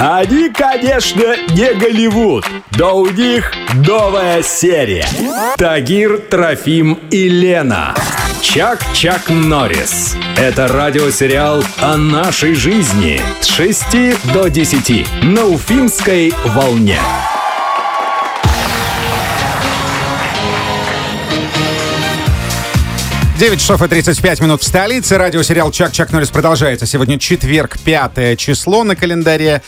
Они, конечно, не Голливуд, но у них новая серия. Тагир, Трофим и Лена. Чак-Чак Норрис. Это радиосериал о нашей жизни с 6 до 10 на Уфимской волне. Девять часов и 35 минут в столице. Радиосериал «Чак-Чак Норрис» продолжается. Сегодня четверг, пятое число на календаре.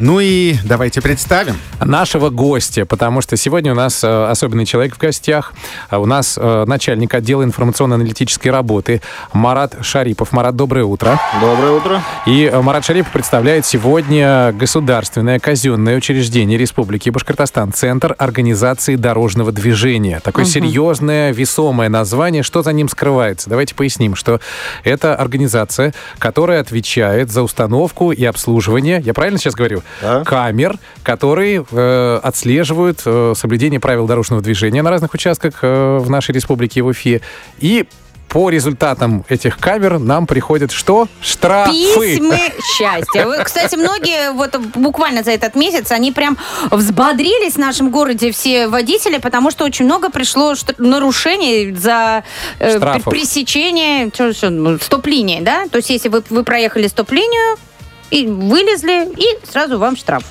Ну и давайте представим. Нашего гостя, потому что сегодня у нас э, особенный человек в гостях. А У нас э, начальник отдела информационно-аналитической работы Марат Шарипов. Марат, доброе утро. Доброе утро. И э, Марат Шарипов представляет сегодня государственное казенное учреждение Республики Башкортостан, Центр организации дорожного движения. Такое серьезное, весомое название. Что за ним скрывается? Давайте поясним, что это организация, которая отвечает за установку и обслуживание, я правильно сейчас говорю, Да. камер, которые э, отслеживают э, соблюдение правил дорожного движения на разных участках э, в нашей республике в Уфе. И по результатам этих камер нам приходят что? Штрафы. Письмы счастья. Вы, Кстати, многие вот буквально за этот месяц, они прям взбодрились в нашем городе, все водители, потому что очень много пришло нарушений за э, пресечение ну, стоп-линии, да? То есть если вы, вы проехали стоп-линию, и вылезли, и сразу вам штраф.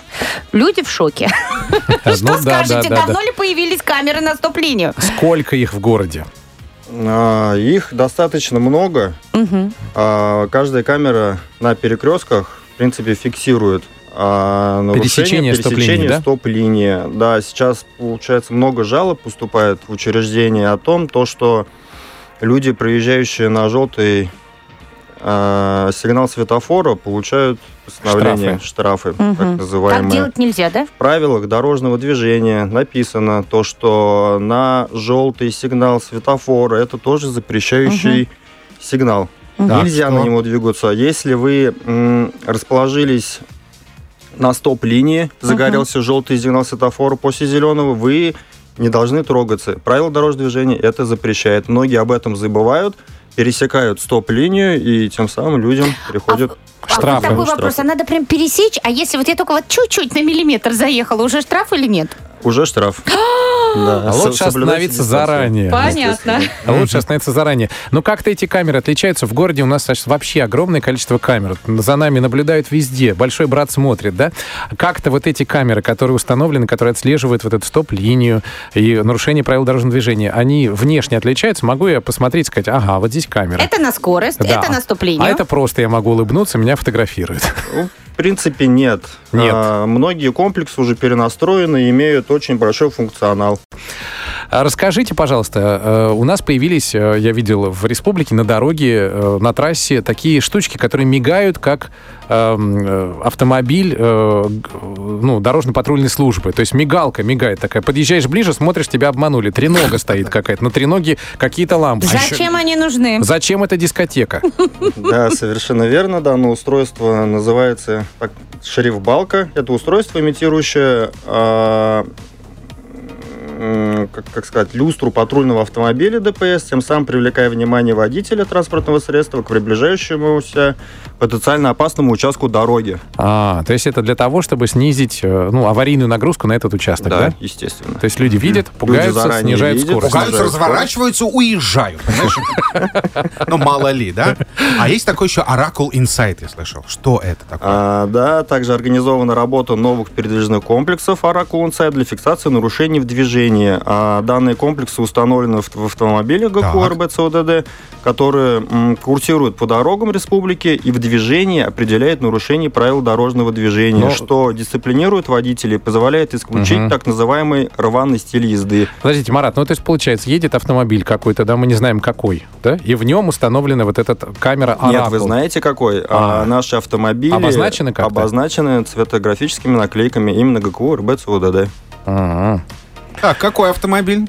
Люди в шоке. Ну Что скажете, да, давно да. ли появились камеры на стоп-линию? Сколько их в городе? А, Их достаточно много. А, Каждая камера на перекрестках, в принципе, фиксирует а, нарушение, Пересечение стоп-линии, пересечение да? Да, сейчас, получается, много жалоб поступает в учреждение о том, то, что люди, проезжающие на желтый а, сигнал светофора, получают постановление, штрафы, Мгм. так называемые. Так делать нельзя, да? В правилах дорожного движения написано то, что на желтый сигнал светофора это тоже запрещающий сигнал. Так, Нельзя что? на него двигаться. Если вы м, расположились на стоп-линии, загорелся желтый сигнал светофора после зеленого, вы не должны трогаться. Правила дорожного движения это запрещает. Многие об этом забывают, пересекают стоп-линию, и тем самым людям приходят А вот Штрафы. такой Штрафы. вопрос. А надо прям пересечь? А если вот я только вот чуть-чуть на миллиметр заехала, уже штраф или нет? Уже штраф. Да, А со- лучше остановиться заранее. Понятно. А Лучше остановиться заранее. Но как-то эти камеры отличаются. В городе у нас вообще огромное количество камер. За нами наблюдают везде. Большой брат смотрит, да? Как-то вот эти камеры, которые установлены, которые отслеживают вот эту стоп-линию и нарушение правил дорожного движения, они внешне отличаются? Могу я посмотреть и сказать, ага, вот здесь камера. Это на скорость, Да. это на стоп-линию. А это просто я могу улыбнуться, меня фотографируют. В принципе, нет. Нет. А, многие комплексы уже перенастроены и имеют очень большой функционал. А Расскажите, пожалуйста, э, у нас появились, э, я видел в республике на дороге, э, на трассе такие штучки, которые мигают как эм, автомобиль ну, дорожно-патрульной службы. То есть мигалка мигает такая. Подъезжаешь ближе, смотришь, тебя обманули. Тренога стоит какая-то. На треноге какие-то лампы. А еще- Зачем они нужны? Зачем эта дискотека? Да, совершенно верно. Данное устройство называется так, шрифт-балка. Это устройство, имитирующее, как, как сказать, люстру патрульного автомобиля ДПС, тем самым привлекая внимание водителя транспортного средства к приближающемуся потенциально опасному участку дороги. А, то есть это для того, чтобы снизить э, ну, аварийную нагрузку на этот участок, да? естественно. То есть люди видят, пугаются, заранее снижают видят, скорость. пугаются. Разворачиваются, уезжают. Ну, мало ли, да? А есть такой еще Oracle Insight, я слышал. Что это такое? А, да, также организована работа новых передвижных комплексов Oracle Insight для фиксации нарушений в движении. А, данные комплексы установлены в, в автомобилях ГКУ Так. РБЦУДД, которые м, курсируют по дорогам республики и в движении определяют нарушение правил дорожного движения, Но- что дисциплинирует водителей позволяет исключить Мгм. так называемый рваный стиль езды. Подождите, Марат, ну то есть получается, едет автомобиль какой-то, да, мы не знаем какой, да, и в нем установлена вот эта камера Нет, вы Oracle. знаете какой? А, А. наши автомобили Обозначены как-то? обозначены цветографическими наклейками именно ГКУ РБЦУДД. Ага. Так, какой автомобиль?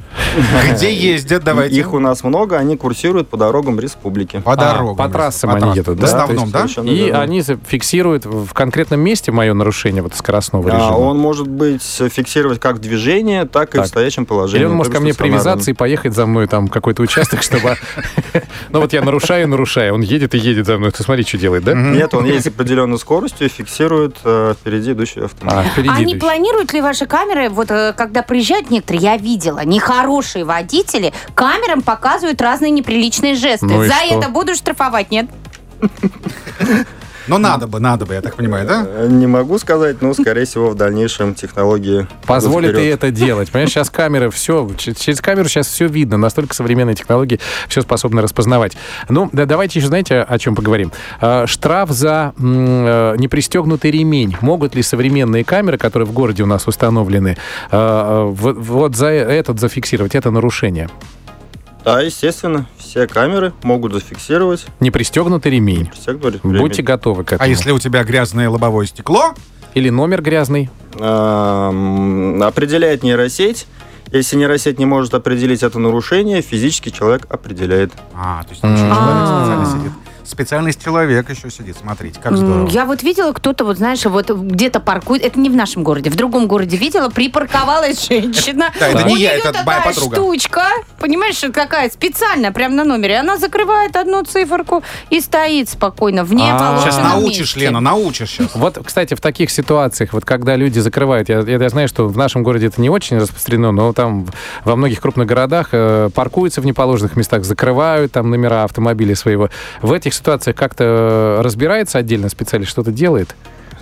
Где ездят, давайте. Их у нас много, они курсируют по дорогам республики. По А, дорогам. по трассам они едут, В да? основном, да? И они фиксируют в конкретном месте мое нарушение вот скоростного А, режима. он может быть фиксировать как движение, так и в стоячем положении. Или он может ко мне привязаться и поехать за мной там какой-то участок, чтобы... Ну вот я нарушаю, нарушаю. Он едет и едет за мной. Ты смотри, что делает, да? Нет, он едет с определенной скоростью и фиксирует э, впереди идущий автомобиль. А, впереди А не планируют ли ваши камеры, вот э, когда приезжают некоторые, я видела, нехорошие водители, камерам показывают разные неприличные жесты. Ну За что? это буду штрафовать, нет? Ну, надо бы, надо бы, я так понимаю, да? Э, Не могу сказать, но, скорее всего, в дальнейшем технологии Позволит и это делать. Понимаешь, сейчас камеры, все, через камеру сейчас все видно. Настолько современные технологии все способны распознавать. Ну, да, давайте еще, знаете, о чем поговорим. Э, Штраф за э, непристегнутый ремень. Могут ли современные камеры, которые в городе у нас установлены, вот вот за этот зафиксировать, это нарушение? Да, естественно, все камеры могут зафиксировать. Непристегнутый ремень. Всех говорит Будьте готовы к этому. А если у тебя грязное лобовое стекло, Или номер грязный. Эм, определяет нейросеть. Если нейросеть не может определить это нарушение, физический человек определяет. А, то есть там человек А. специально сидит. Специальный человек еще сидит, смотрите, как здорово. Я вот видела, кто-то, вот знаешь, вот где-то паркует, это не в нашем городе, в другом городе видела, припарковалась женщина. Да, это не я, это моя подруга. штучка, понимаешь, какая специально, прям на номере. Она закрывает одну циферку и стоит спокойно в А. неположенном Сейчас научишь. Лена, научишь сейчас. Вот, кстати, в таких ситуациях, вот когда люди закрывают, я, я, я знаю, что в нашем городе это не очень распространено, но там во многих крупных городах э, паркуются в неположенных местах, закрывают там номера автомобиля своего. В этих ситуациях как-то э, разбирается отдельно специалист, что-то делает?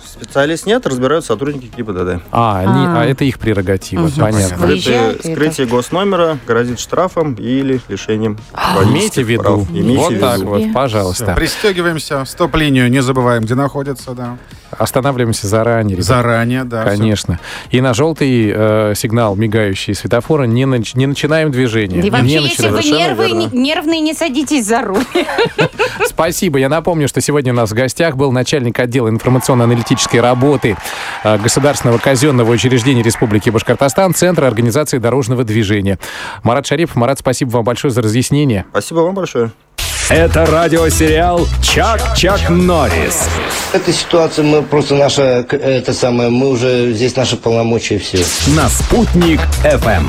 Специалист нет, разбирают сотрудники ГИБДД. А, они, А. а это их прерогатива, Мгм. понятно. Вы- Выезжает Скрытие, и скрытие госномера грозит штрафом или лишением Имейте водительских в виду. Имейте вот в так виду. вот, пожалуйста. Пристегиваемся, стоп-линию не забываем, где находится, да. Останавливаемся заранее. ребят. Заранее, да. Конечно. И на желтый э, сигнал мигающий светофора не, нач- не начинаем движение. И Не вообще, если начинаем. вы нервы, не- нервные, не садитесь за руль. Спасибо. Я напомню, что сегодня у нас в гостях был начальник отдела информационно-аналитической работы э, Государственного казенного учреждения Республики Башкортостан, Центра организации дорожного движения. Марат Шарипов. Марат, спасибо вам большое за разъяснение. Спасибо вам большое. Это радиосериал «Чак-Чак Норрис». Эта ситуация, мы просто наша, это самое, мы уже здесь наши полномочия все. На «Спутник FM.